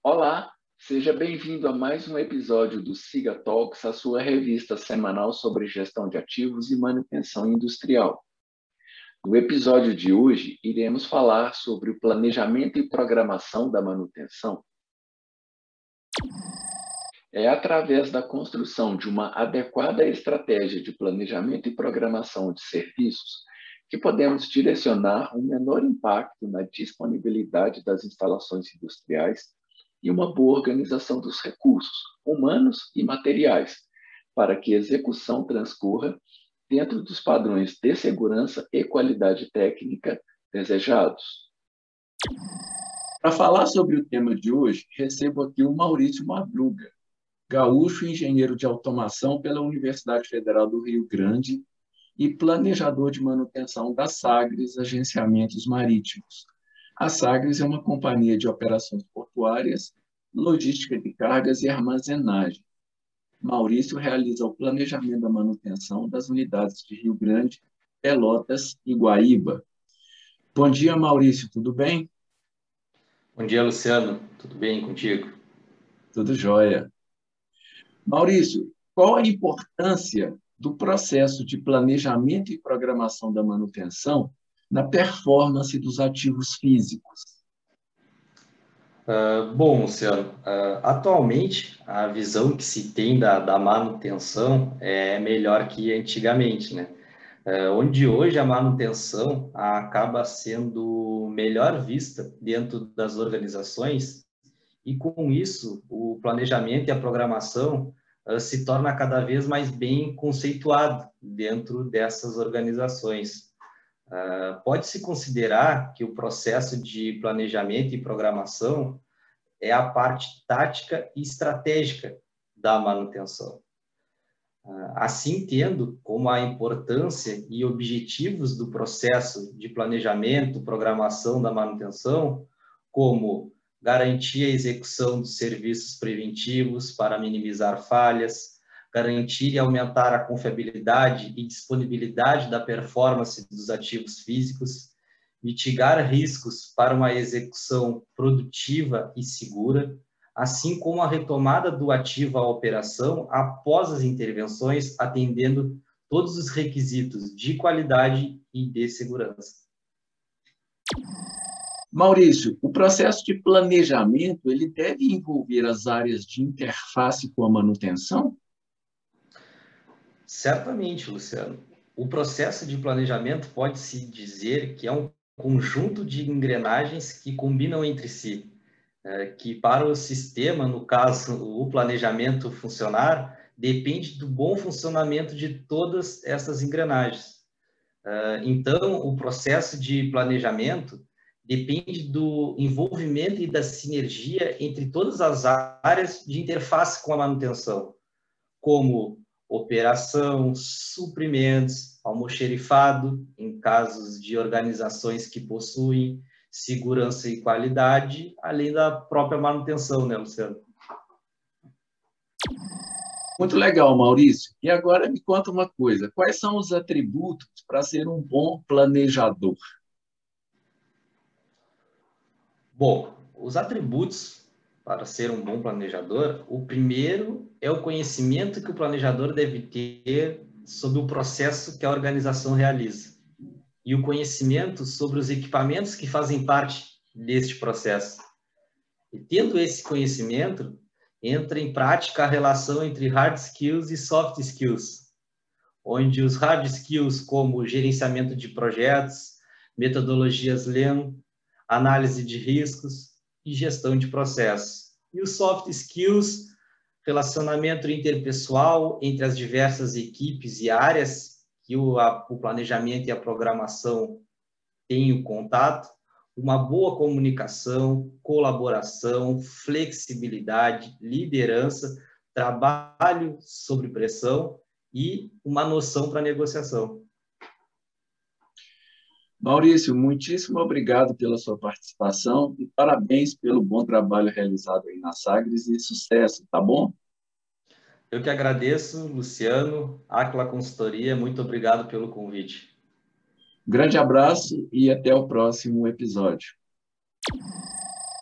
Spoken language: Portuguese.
Olá, seja bem-vindo a mais um episódio do Siga Talks, a sua revista semanal sobre gestão de ativos e manutenção industrial. No episódio de hoje, iremos falar sobre o planejamento e programação da manutenção. É através da construção de uma adequada estratégia de planejamento e programação de serviços que podemos direcionar um menor impacto na disponibilidade das instalações industriais e uma boa organização dos recursos humanos e materiais, para que a execução transcorra dentro dos padrões de segurança e qualidade técnica desejados. Para falar sobre o tema de hoje, recebo aqui o Maurício Madruga, gaúcho engenheiro de automação pela Universidade Federal do Rio Grande e planejador de manutenção da Sagres Agenciamentos Marítimos. A Sagres é uma companhia de operações portuárias, logística de cargas e armazenagem. Maurício realiza o planejamento da manutenção das unidades de Rio Grande, Pelotas e Guaíba. Bom dia, Maurício, tudo bem? Bom dia, Luciano. Tudo bem contigo? Tudo jóia. Maurício, qual a importância do processo de planejamento e programação da manutenção na performance dos ativos físicos? Uh, bom, Luciano, uh, atualmente a visão que se tem da, da, manutenção é melhor que antigamente, né? Uh, onde hoje a manutenção acaba sendo melhor vista dentro das organizações e com isso o planejamento e a programação se torna cada vez mais bem conceituado dentro dessas organizações. Uh, Pode-se considerar que o processo de planejamento e programação é a parte tática e estratégica da manutenção. Uh, assim, tendo como a importância e objetivos do processo de planejamento, programação da manutenção, como garantir a execução dos serviços preventivos para minimizar falhas, garantir e aumentar a confiabilidade e disponibilidade da performance dos ativos físicos, mitigar riscos para uma execução produtiva e segura, assim como a retomada do ativo à operação após as intervenções, atendendo todos os requisitos de qualidade e de segurança. Maurício, o processo de planejamento ele deve envolver as áreas de interface com a manutenção? Certamente, Luciano. O processo de planejamento pode-se dizer que é um conjunto de engrenagens que combinam entre si, é, que para o sistema, no caso, o planejamento funcionar, depende do bom funcionamento de todas essas engrenagens. É, então, o processo de planejamento depende do envolvimento e da sinergia entre todas as áreas de interface com a manutenção, como operação, suprimentos, almoxerifado, em casos de organizações que possuem segurança e qualidade, além da própria manutenção, né, Luciano? Muito legal, Maurício. E agora me conta uma coisa: quais são os atributos para ser um bom planejador? Bom, os atributos para ser um bom planejador, o primeiro é o conhecimento que o planejador deve ter sobre o processo que a organização realiza e o conhecimento sobre os equipamentos que fazem parte deste processo. E tendo esse conhecimento, entra em prática a relação entre hard skills e soft skills, onde os hard skills como gerenciamento de projetos, metodologias Lean, análise de riscos e gestão de processos. E os soft skills, relacionamento interpessoal entre as diversas equipes e áreas que o, a, o planejamento e a programação têm o contato, uma boa comunicação, colaboração, flexibilidade, liderança, trabalho sob pressão e uma noção para negociação. Maurício, muitíssimo obrigado pela sua participação e parabéns pelo bom trabalho realizado aí na Sagres e sucesso, tá bom? Eu que agradeço, Luciano, Acla Consultoria, muito obrigado pelo convite. Grande abraço e até o próximo episódio.